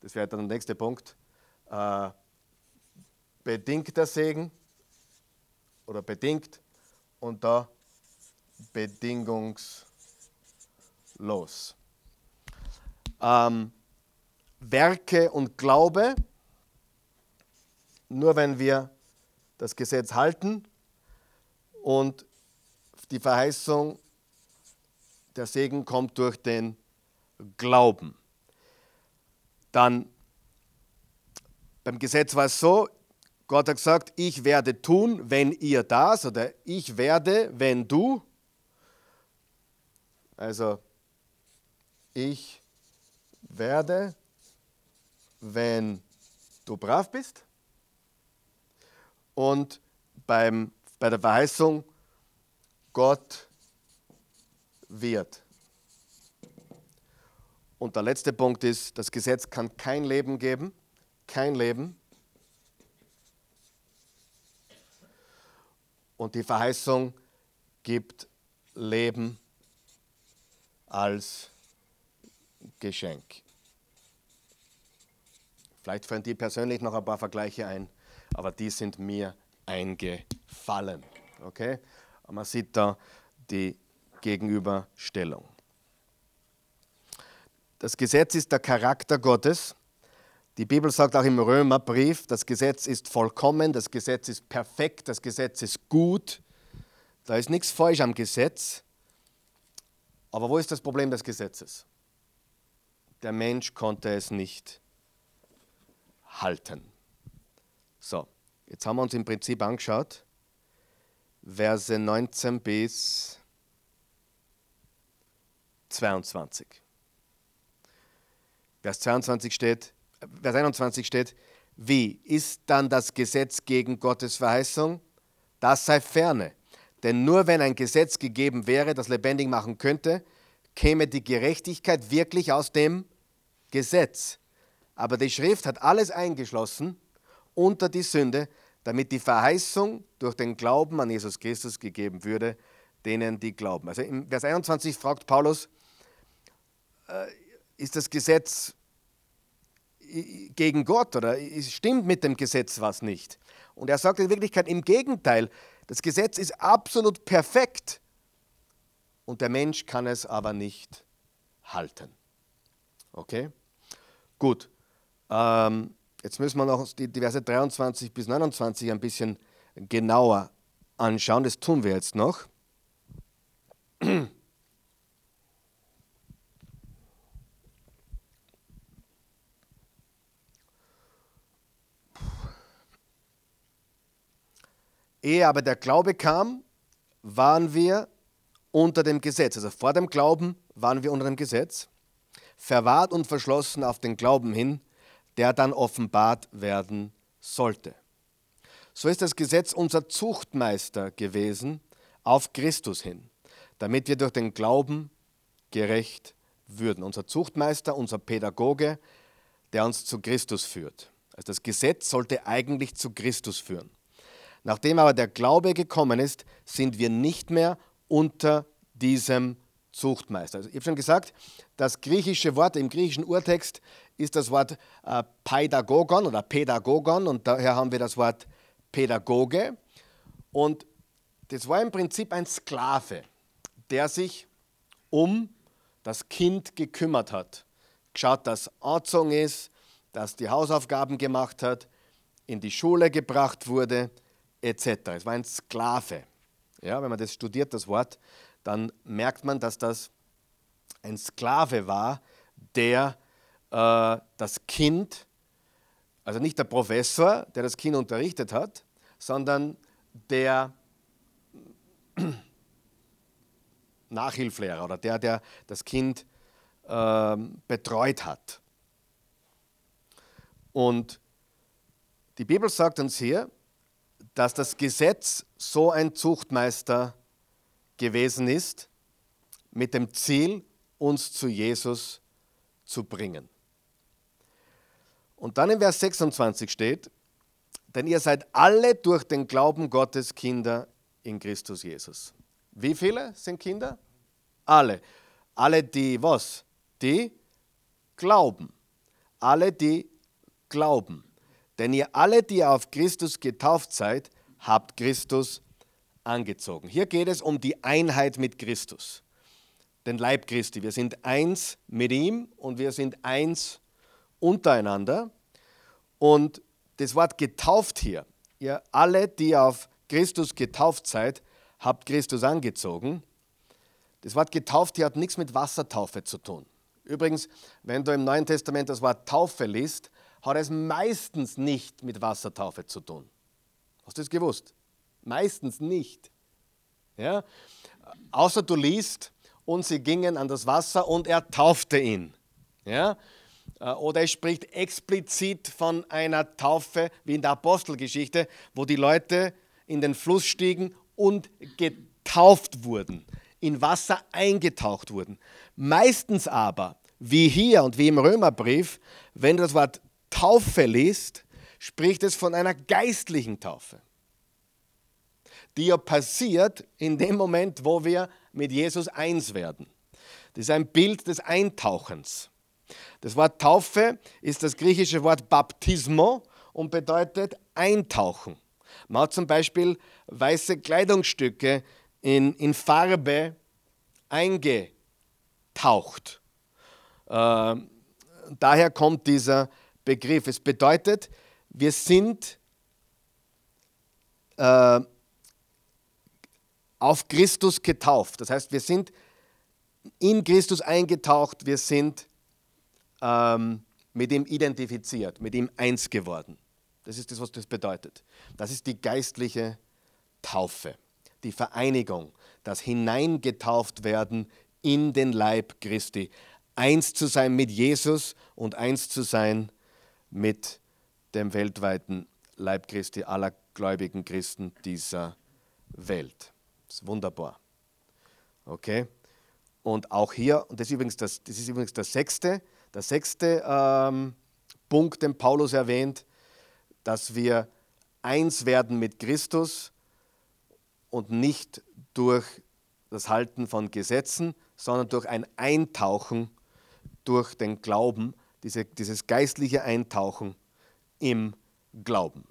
Das wäre dann der nächste Punkt. Äh, bedingter Segen oder bedingt und da bedingungslos. Ähm, Werke und Glaube, nur wenn wir das Gesetz halten und die Verheißung, der Segen kommt durch den Glauben. Dann beim Gesetz war es so, Gott hat gesagt, ich werde tun, wenn ihr das, oder ich werde, wenn du. Also, ich werde, wenn du brav bist. Und beim, bei der Verheißung, Gott wird. Und der letzte Punkt ist, das Gesetz kann kein Leben geben, kein Leben. Und die Verheißung gibt Leben als Geschenk. Vielleicht fallen dir persönlich noch ein paar Vergleiche ein, aber die sind mir eingefallen. Okay? man sieht da die Gegenüberstellung. Das Gesetz ist der Charakter Gottes. Die Bibel sagt auch im Römerbrief, das Gesetz ist vollkommen, das Gesetz ist perfekt, das Gesetz ist gut. Da ist nichts falsch am Gesetz. Aber wo ist das Problem des Gesetzes? Der Mensch konnte es nicht halten. So, jetzt haben wir uns im Prinzip angeschaut, Verse 19 bis 22. Vers 22 steht, Vers 21 steht, wie ist dann das Gesetz gegen Gottes Verheißung? Das sei ferne. Denn nur wenn ein Gesetz gegeben wäre, das lebendig machen könnte, käme die Gerechtigkeit wirklich aus dem Gesetz. Aber die Schrift hat alles eingeschlossen unter die Sünde, damit die Verheißung durch den Glauben an Jesus Christus gegeben würde, denen die glauben. Also im Vers 21 fragt Paulus, äh, ist das Gesetz gegen Gott oder stimmt mit dem Gesetz was nicht? Und er sagt in Wirklichkeit im Gegenteil, das Gesetz ist absolut perfekt und der Mensch kann es aber nicht halten. Okay? Gut. Ähm, Jetzt müssen wir noch die Verse 23 bis 29 ein bisschen genauer anschauen. Das tun wir jetzt noch. Ehe aber der Glaube kam, waren wir unter dem Gesetz. Also vor dem Glauben waren wir unter dem Gesetz, verwahrt und verschlossen auf den Glauben hin, der dann offenbart werden sollte. So ist das Gesetz unser Zuchtmeister gewesen auf Christus hin, damit wir durch den Glauben gerecht würden. Unser Zuchtmeister, unser Pädagoge, der uns zu Christus führt. Also das Gesetz sollte eigentlich zu Christus führen. Nachdem aber der Glaube gekommen ist, sind wir nicht mehr unter diesem Zuchtmeister. Also ich habe schon gesagt, das griechische Wort im griechischen Urtext ist das Wort äh, Pädagogon oder Pädagogon und daher haben wir das Wort Pädagoge. Und das war im Prinzip ein Sklave, der sich um das Kind gekümmert hat. Geschaut, dass angezogen ist, dass die Hausaufgaben gemacht hat, in die Schule gebracht wurde, etc. Es war ein Sklave. Ja, wenn man das studiert, das Wort, dann merkt man, dass das ein Sklave war, der äh, das Kind, also nicht der Professor, der das Kind unterrichtet hat, sondern der (clears throat) Nachhilflehrer oder der, der das Kind äh, betreut hat. Und die Bibel sagt uns hier, dass das Gesetz so ein Zuchtmeister gewesen ist, mit dem Ziel, uns zu Jesus zu bringen. Und dann im Vers 26 steht, denn ihr seid alle durch den Glauben Gottes Kinder in Christus Jesus. Wie viele sind Kinder? Alle. Alle, die was? Die glauben. Alle, die glauben. Denn ihr alle, die auf Christus getauft seid, habt Christus angezogen. Hier geht es um die Einheit mit Christus, den Leib Christi. Wir sind eins mit ihm und wir sind eins untereinander. Und das Wort getauft hier, ihr alle, die auf Christus getauft seid, habt Christus angezogen. Das Wort getauft hier hat nichts mit Wassertaufe zu tun. Übrigens, wenn du im Neuen Testament das Wort Taufe liest, hat es meistens nicht mit Wassertaufe zu tun. Hast du das gewusst? Meistens nicht. Ja? Außer du liest, und sie gingen an das Wasser und er taufte ihn. Ja? Äh, oder es spricht explizit von einer Taufe, wie in der Apostelgeschichte, wo die Leute in den Fluss stiegen und getauft wurden, in Wasser eingetaucht wurden. Meistens aber, wie hier und wie im Römerbrief, wenn du das Wort Taufe liest, spricht es von einer geistlichen Taufe, die ja passiert in dem Moment, wo wir mit Jesus eins werden. Das ist ein Bild des Eintauchens. Das Wort Taufe ist das griechische Wort Baptismo und bedeutet eintauchen. Man hat zum Beispiel weiße Kleidungsstücke in, in Farbe eingetaucht. Äh, daher kommt dieser Begriff. Es bedeutet, wir sind äh, auf Christus getauft. Das heißt, wir sind in Christus eingetaucht, wir sind ähm, mit ihm identifiziert, mit ihm eins geworden. Das ist das, was das bedeutet. Das ist die geistliche Taufe, die Vereinigung, das Hineingetauft werden in den Leib Christi. Eins zu sein mit Jesus und eins zu sein mit dem weltweiten Leib Christi aller gläubigen Christen dieser Welt. Das ist wunderbar. Okay? Und auch hier, und das ist übrigens das, das, ist übrigens der sechste, der sechste ähm, Punkt, den Paulus erwähnt, dass wir eins werden mit Christus und nicht durch das Halten von Gesetzen, sondern durch ein Eintauchen durch den Glauben, diese, dieses geistliche Eintauchen im Glauben.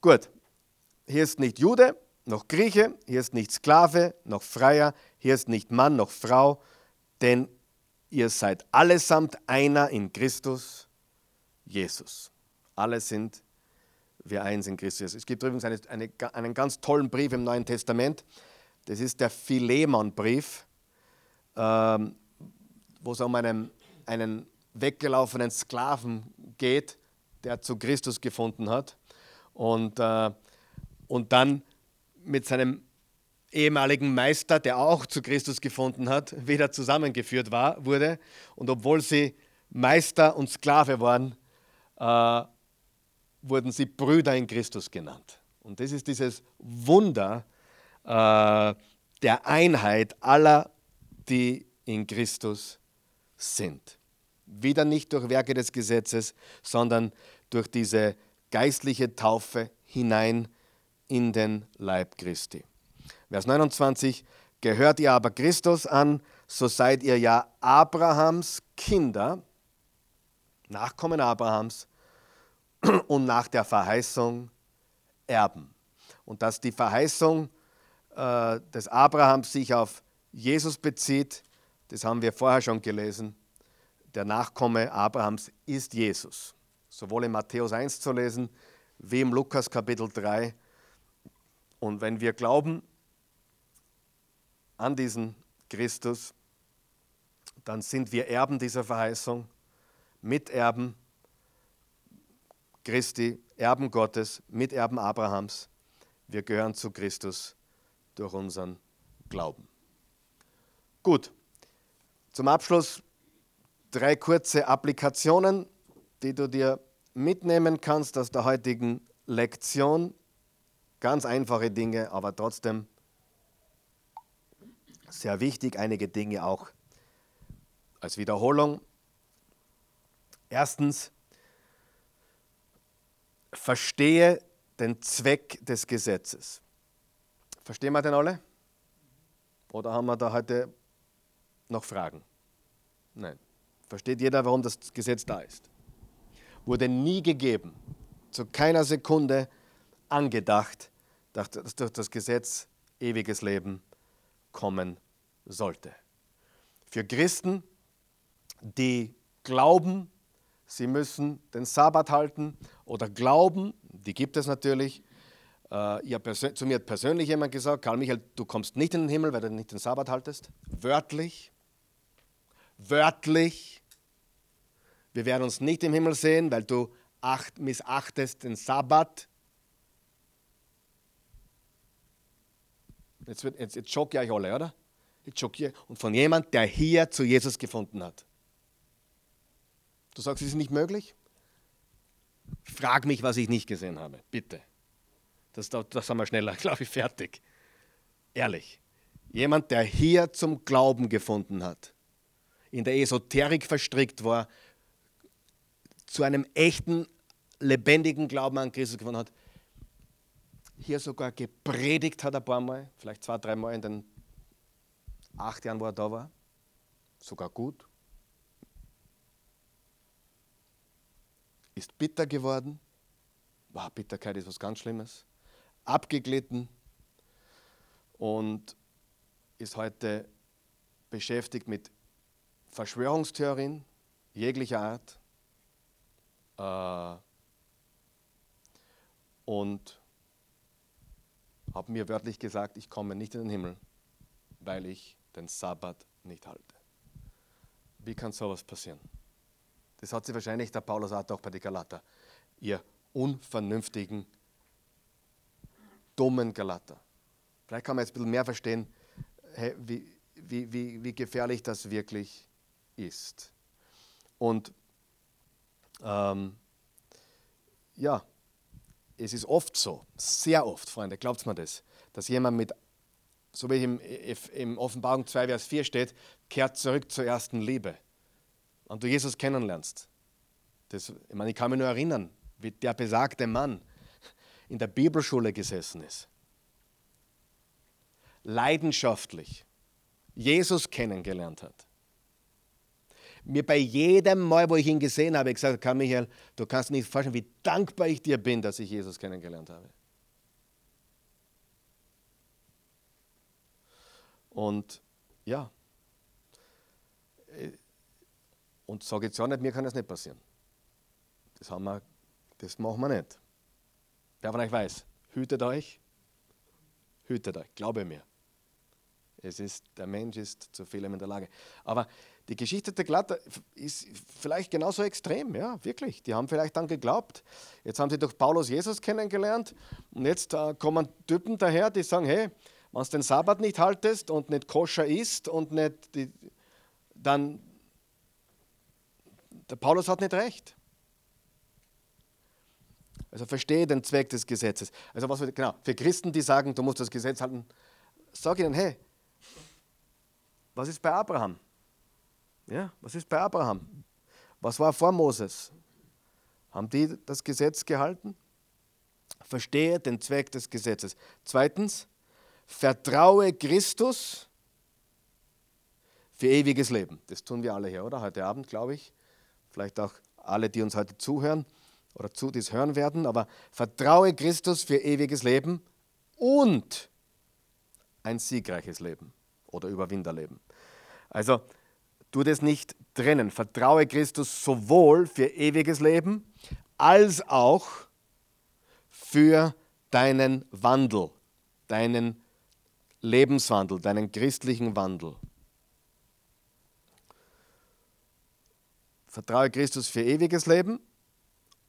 Gut, hier ist nicht Jude noch Grieche, hier ist nicht Sklave noch Freier, hier ist nicht Mann noch Frau, denn ihr seid allesamt einer in Christus Jesus. Alle sind wir eins in Christus. Es gibt übrigens eine, eine, einen ganz tollen Brief im Neuen Testament. Das ist der Philemon-Brief, ähm, wo es um einen, einen weggelaufenen Sklaven geht, der zu Christus gefunden hat und, äh, und dann mit seinem ehemaligen Meister, der auch zu Christus gefunden hat, wieder zusammengeführt war, wurde. Und obwohl sie Meister und Sklave waren, äh, wurden sie Brüder in Christus genannt. Und das ist dieses Wunder äh, der Einheit aller, die in Christus sind. Wieder nicht durch Werke des Gesetzes, sondern durch diese geistliche Taufe hinein in den Leib Christi. Vers 29, gehört ihr aber Christus an, so seid ihr ja Abrahams Kinder, Nachkommen Abrahams (clears throat) und nach der Verheißung Erben. Und dass die Verheißung äh, des Abrahams sich auf Jesus bezieht, das haben wir vorher schon gelesen. Der Nachkomme Abrahams ist Jesus. Sowohl in Matthäus 1 zu lesen, wie im Lukas Kapitel 3. Und wenn wir glauben an diesen Christus, dann sind wir Erben dieser Verheißung, Miterben Christi, Erben Gottes, Miterben Abrahams. Wir gehören zu Christus durch unseren Glauben. Gut, zum Abschluss drei kurze Applikationen, die du dir mitnehmen kannst aus der heutigen Lektion. Ganz einfache Dinge, aber trotzdem sehr wichtig. Einige Dinge auch als Wiederholung. Erstens, verstehe den Zweck des Gesetzes. Verstehen wir den alle? Oder haben wir da heute noch Fragen? Nein. Versteht jeder, warum das Gesetz da ist? Wurde nie gegeben, zu keiner Sekunde angedacht, dass durch das Gesetz ewiges Leben kommen sollte. Für Christen, die glauben, sie müssen den Sabbat halten oder glauben, die gibt es natürlich. Äh, zu mir hat persönlich jemand gesagt, Karl Michael, du kommst nicht in den Himmel, weil du nicht den Sabbat haltest. Wörtlich. Wörtlich. Wir werden uns nicht im Himmel sehen, weil du acht, missachtest den Sabbat. Jetzt, wird, jetzt, jetzt schocke ich euch alle, oder? Jetzt schockiere Und von jemand, der hier zu Jesus gefunden hat. Du sagst, es ist nicht möglich? Frag mich, was ich nicht gesehen habe, bitte. Das, das haben wir schneller, (laughs) glaube ich, fertig. Ehrlich. Jemand, der hier zum Glauben gefunden hat, in der Esoterik verstrickt war, zu einem echten, lebendigen Glauben an Christus gefunden hat, hier sogar gepredigt hat ein paar Mal, vielleicht zwei, drei Mal in den acht Jahren, wo er da war, sogar gut, ist bitter geworden, wow, Bitterkeit ist was ganz Schlimmes, abgeglitten. Und ist heute beschäftigt mit Verschwörungstheorien jeglicher Art, äh, und habe mir wörtlich gesagt, ich komme nicht in den Himmel, weil ich den Sabbat nicht halte. Wie kann sowas passieren? Das hat sie wahrscheinlich der Paulus auch bei den Galater. Ihr unvernünftigen, dummen Galater. Vielleicht kann man jetzt ein bisschen mehr verstehen, wie, wie, wie, wie gefährlich das wirklich ist. Und ähm, ja, es ist oft so, sehr oft, Freunde, glaubt mir das, dass jemand mit, so wie im, im Offenbarung 2, Vers 4 steht, kehrt zurück zur ersten Liebe. Und du Jesus kennenlernst. Das, ich, meine, ich kann mich nur erinnern, wie der besagte Mann in der Bibelschule gesessen ist. Leidenschaftlich Jesus kennengelernt hat mir bei jedem Mal, wo ich ihn gesehen habe, gesagt, Karl Michael, du kannst nicht vorstellen, wie dankbar ich dir bin, dass ich Jesus kennengelernt habe. Und ja, äh, und sage jetzt auch nicht, mir kann das nicht passieren. Das, haben wir, das machen wir nicht. Wer von euch weiß, hütet euch, hütet euch, glaube mir. Es ist, der Mensch ist zu vielem in der Lage. Aber die Geschichte der Glatter ist vielleicht genauso extrem, ja, wirklich. Die haben vielleicht dann geglaubt. Jetzt haben sie durch Paulus Jesus kennengelernt und jetzt äh, kommen Typen daher, die sagen: Hey, wenn du den Sabbat nicht haltest und nicht koscher isst und nicht, die, dann, der Paulus hat nicht recht. Also verstehe den Zweck des Gesetzes. Also was wir, genau, für Christen, die sagen, du musst das Gesetz halten, sag ihnen, hey, was ist bei Abraham? Ja, was ist bei Abraham? Was war vor Moses? Haben die das Gesetz gehalten? Verstehe den Zweck des Gesetzes. Zweitens, vertraue Christus für ewiges Leben. Das tun wir alle hier, oder? Heute Abend, glaube ich. Vielleicht auch alle, die uns heute zuhören oder zu dies hören werden. Aber vertraue Christus für ewiges Leben und ein siegreiches Leben oder Überwinderleben. Also tu das nicht trennen. Vertraue Christus sowohl für ewiges Leben als auch für deinen Wandel, deinen Lebenswandel, deinen christlichen Wandel. Vertraue Christus für ewiges Leben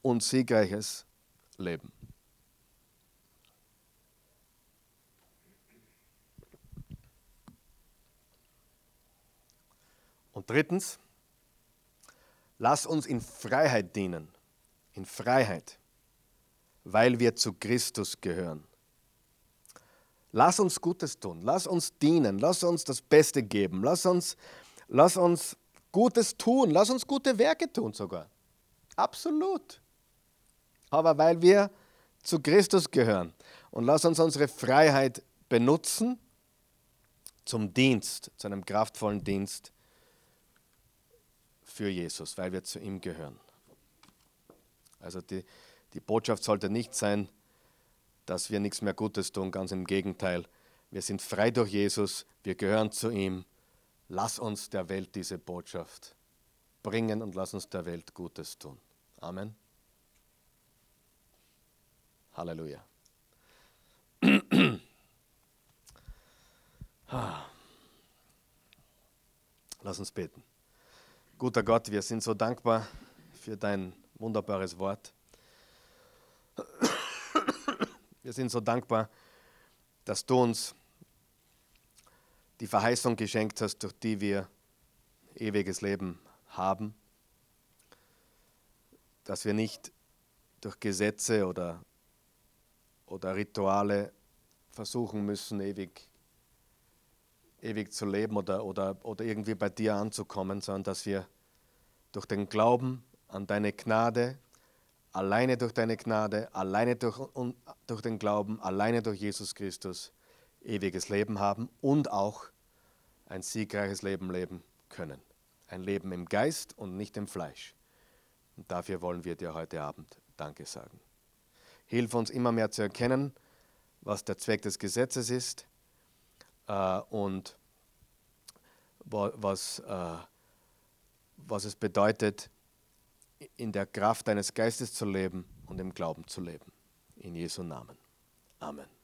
und siegreiches Leben. Und drittens, lass uns in Freiheit dienen. In Freiheit, weil wir zu Christus gehören. Lass uns Gutes tun, lass uns dienen, lass uns das Beste geben, lass uns, lass uns Gutes tun, lass uns gute Werke tun sogar. Absolut. Aber weil wir zu Christus gehören und lass uns unsere Freiheit benutzen zum Dienst, zu einem kraftvollen Dienst für Jesus, weil wir zu ihm gehören. Also die, die Botschaft sollte nicht sein, dass wir nichts mehr Gutes tun, ganz im Gegenteil. Wir sind frei durch Jesus, wir gehören zu ihm. Lass uns der Welt diese Botschaft bringen und lass uns der Welt Gutes tun. Amen. Halleluja. (clears throat) Lass uns beten. Guter Gott, wir sind so dankbar für dein wunderbares Wort. Wir sind so dankbar, dass du uns die Verheißung geschenkt hast, durch die wir ewiges Leben haben, dass wir nicht durch Gesetze oder, oder Rituale versuchen müssen, ewig, ewig zu leben oder, oder, oder irgendwie bei dir anzukommen, sondern dass wir durch den Glauben an deine Gnade, alleine durch deine Gnade, alleine durch, durch den Glauben, alleine durch Jesus Christus ewiges Leben haben und auch ein siegreiches Leben leben können. Ein Leben im Geist und nicht im Fleisch. Und dafür wollen wir dir heute Abend Danke sagen. Hilf uns immer mehr zu erkennen, was der Zweck des Gesetzes ist äh, und was, äh, was es bedeutet, in der Kraft deines Geistes zu leben und im Glauben zu leben. In Jesu Namen. Amen.